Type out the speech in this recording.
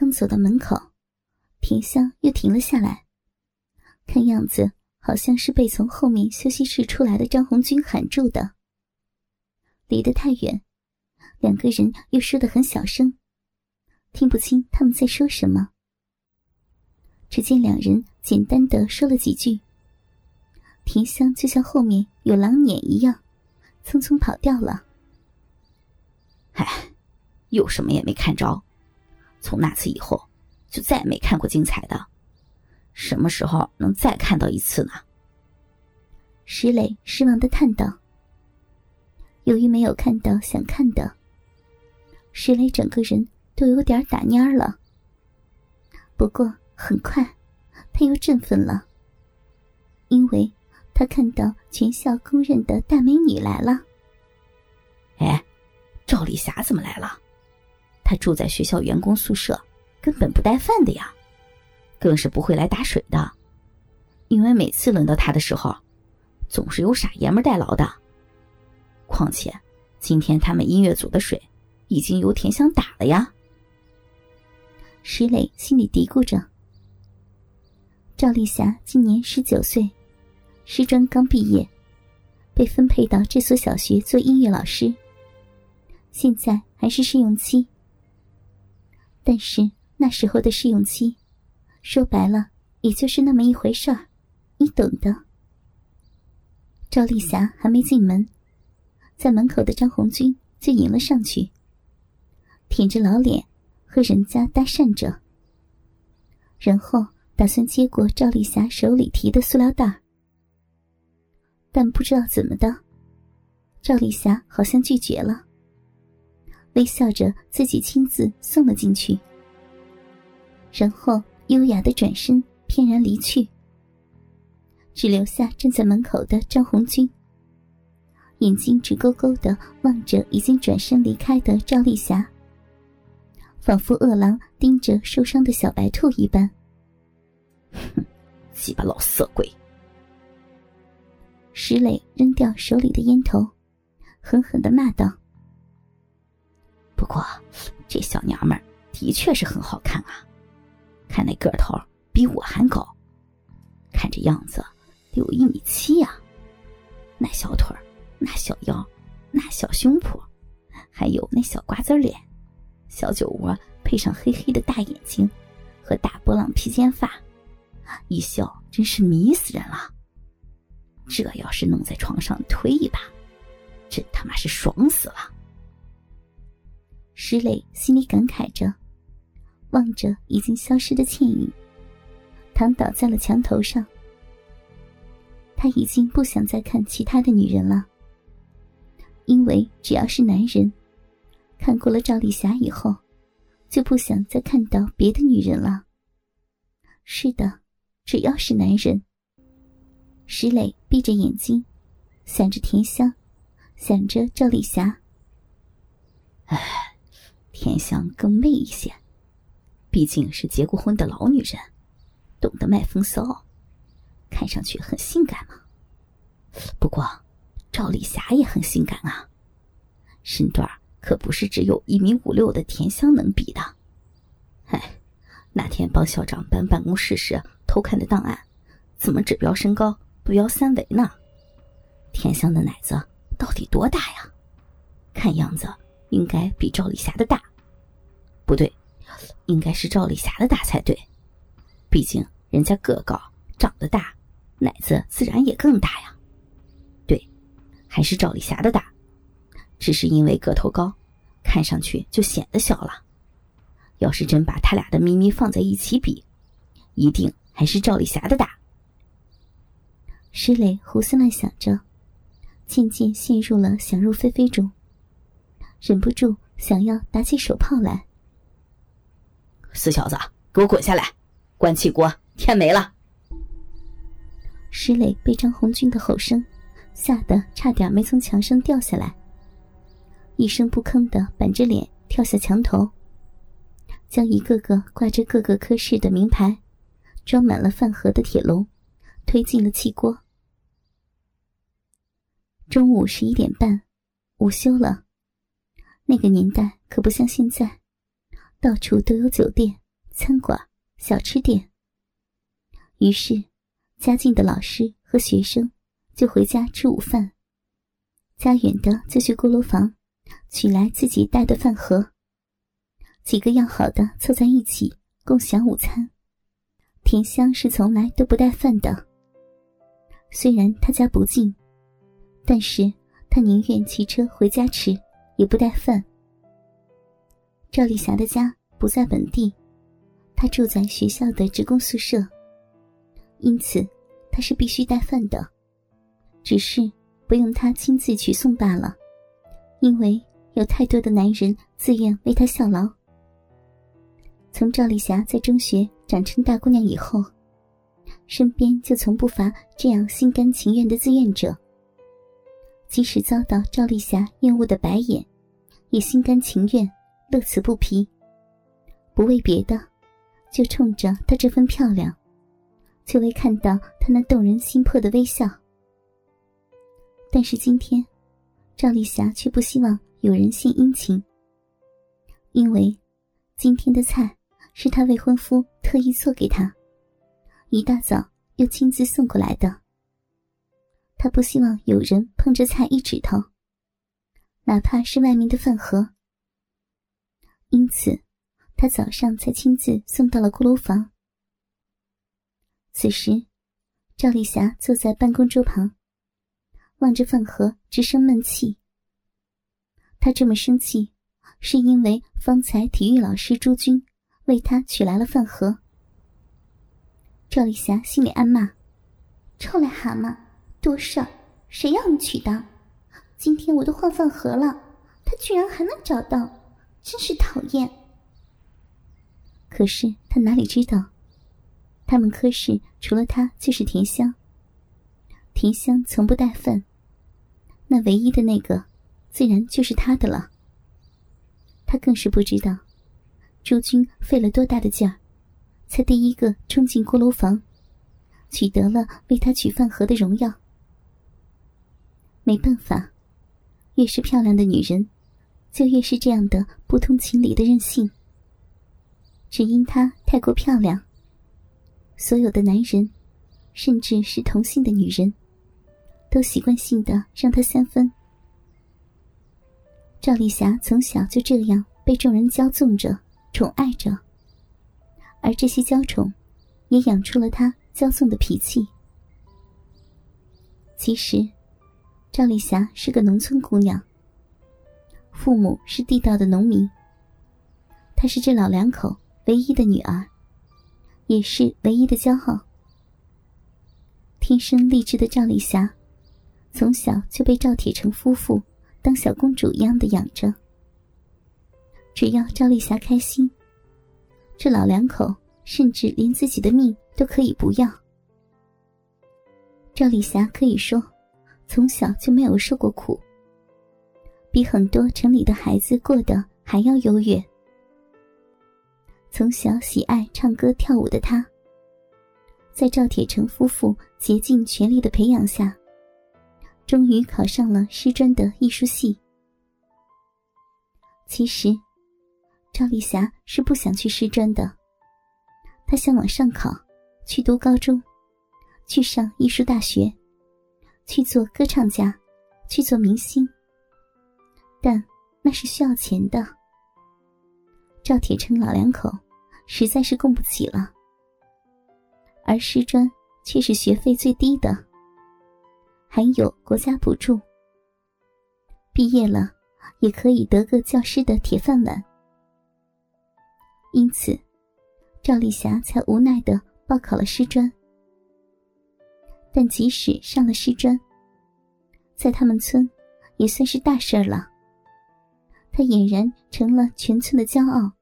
刚走到门口，田香又停了下来，看样子好像是被从后面休息室出来的张红军喊住的。离得太远，两个人又说得很小声，听不清他们在说什么。只见两人简单的说了几句，田香就像后面有狼撵一样，匆匆跑掉了。唉，又什么也没看着。从那次以后，就再也没看过精彩的。什么时候能再看到一次呢？石磊失望的叹道。由于没有看到想看的，石磊整个人都有点打蔫了。不过很快，他又振奋了，因为他看到全校公认的大美女来了。哎，赵丽霞怎么来了？他住在学校员工宿舍，根本不带饭的呀，更是不会来打水的，因为每次轮到他的时候，总是有傻爷们代劳的。况且，今天他们音乐组的水已经由田香打了呀。石磊心里嘀咕着：赵丽霞今年十九岁，师专刚毕业，被分配到这所小学做音乐老师，现在还是试用期。但是那时候的试用期，说白了也就是那么一回事儿，你懂的。赵丽霞还没进门，在门口的张红军就迎了上去，舔着老脸和人家搭讪着，然后打算接过赵丽霞手里提的塑料袋但不知道怎么的，赵丽霞好像拒绝了。微笑着，自己亲自送了进去，然后优雅的转身，翩然离去，只留下站在门口的张红军，眼睛直勾勾的望着已经转身离开的赵丽霞，仿佛饿狼盯着受伤的小白兔一般。哼，鸡巴老色鬼！石磊扔掉手里的烟头，狠狠的骂道。不过，这小娘们的确是很好看啊！看那个头比我还高，看这样子得有一米七呀。那小腿那小腰，那小胸脯，还有那小瓜子脸，小酒窝配上黑黑的大眼睛和大波浪披肩发，一笑真是迷死人了。这要是弄在床上推一把，真他妈是爽死了！石磊心里感慨着，望着已经消失的倩影，躺倒在了墙头上。他已经不想再看其他的女人了，因为只要是男人，看过了赵丽霞以后，就不想再看到别的女人了。是的，只要是男人。石磊闭着眼睛，想着甜香，想着赵丽霞。唉。田香更媚一些，毕竟是结过婚的老女人，懂得卖风骚，看上去很性感嘛。不过，赵丽霞也很性感啊，身段可不是只有一米五六的田香能比的。哎，那天帮校长搬办公室时偷看的档案，怎么只标身高不标三围呢？田香的奶子到底多大呀？看样子应该比赵丽霞的大。不对，应该是赵丽霞的大才对，毕竟人家个高长得大，奶子自然也更大呀。对，还是赵丽霞的大，只是因为个头高，看上去就显得小了。要是真把他俩的咪咪放在一起比，一定还是赵丽霞的大。石磊胡思乱想着，渐渐陷入了想入非非中，忍不住想要打起手炮来。死小子，给我滚下来！关起锅，天没了！石磊被张红军的吼声吓得差点没从墙上掉下来，一声不吭的板着脸跳下墙头，将一个个挂着各个科室的名牌、装满了饭盒的铁笼推进了气锅。中午十一点半，午休了。那个年代可不像现在。到处都有酒店，餐馆、小吃店。于是，家近的老师和学生就回家吃午饭，家远的就去锅炉房取来自己带的饭盒。几个要好的凑在一起共享午餐。甜香是从来都不带饭的。虽然他家不近，但是他宁愿骑车回家吃，也不带饭。赵丽霞的家不在本地，她住在学校的职工宿舍，因此她是必须带饭的，只是不用她亲自去送罢了，因为有太多的男人自愿为她效劳。从赵丽霞在中学长成大姑娘以后，身边就从不乏这样心甘情愿的自愿者。即使遭到赵丽霞厌恶的白眼，也心甘情愿。乐此不疲，不为别的，就冲着她这份漂亮，就为看到她那动人心魄的微笑。但是今天，赵丽霞却不希望有人献殷勤，因为今天的菜是她未婚夫特意做给她，一大早又亲自送过来的。她不希望有人碰这菜一指头，哪怕是外面的饭盒。因此，他早上才亲自送到了锅炉房。此时，赵丽霞坐在办公桌旁，望着饭盒，直生闷气。她这么生气，是因为方才体育老师朱军为她取来了饭盒。赵丽霞心里暗骂：“臭癞蛤蟆，多事儿，谁要你取的？今天我都换饭盒了，他居然还能找到。”真是讨厌！可是他哪里知道，他们科室除了他就是甜香。甜香从不带饭，那唯一的那个，自然就是他的了。他更是不知道，朱军费了多大的劲儿，才第一个冲进锅炉房，取得了为他取饭盒的荣耀。没办法，越是漂亮的女人。就越是这样的不通情理的任性。只因她太过漂亮，所有的男人，甚至是同性的女人，都习惯性的让她三分。赵丽霞从小就这样被众人骄纵着、宠爱着，而这些娇宠，也养出了她骄纵的脾气。其实，赵丽霞是个农村姑娘。父母是地道的农民，她是这老两口唯一的女儿，也是唯一的骄傲。天生丽质的赵丽霞，从小就被赵铁成夫妇当小公主一样的养着。只要赵丽霞开心，这老两口甚至连自己的命都可以不要。赵丽霞可以说，从小就没有受过苦。比很多城里的孩子过得还要优越。从小喜爱唱歌跳舞的他，在赵铁成夫妇竭尽全力的培养下，终于考上了师专的艺术系。其实，赵丽霞是不想去师专的，她想往上考，去读高中，去上艺术大学，去做歌唱家，去做明星。但那是需要钱的，赵铁成老两口实在是供不起了，而师专却是学费最低的，还有国家补助，毕业了也可以得个教师的铁饭碗。因此，赵丽霞才无奈的报考了师专。但即使上了师专，在他们村也算是大事儿了。他俨然成了全村的骄傲。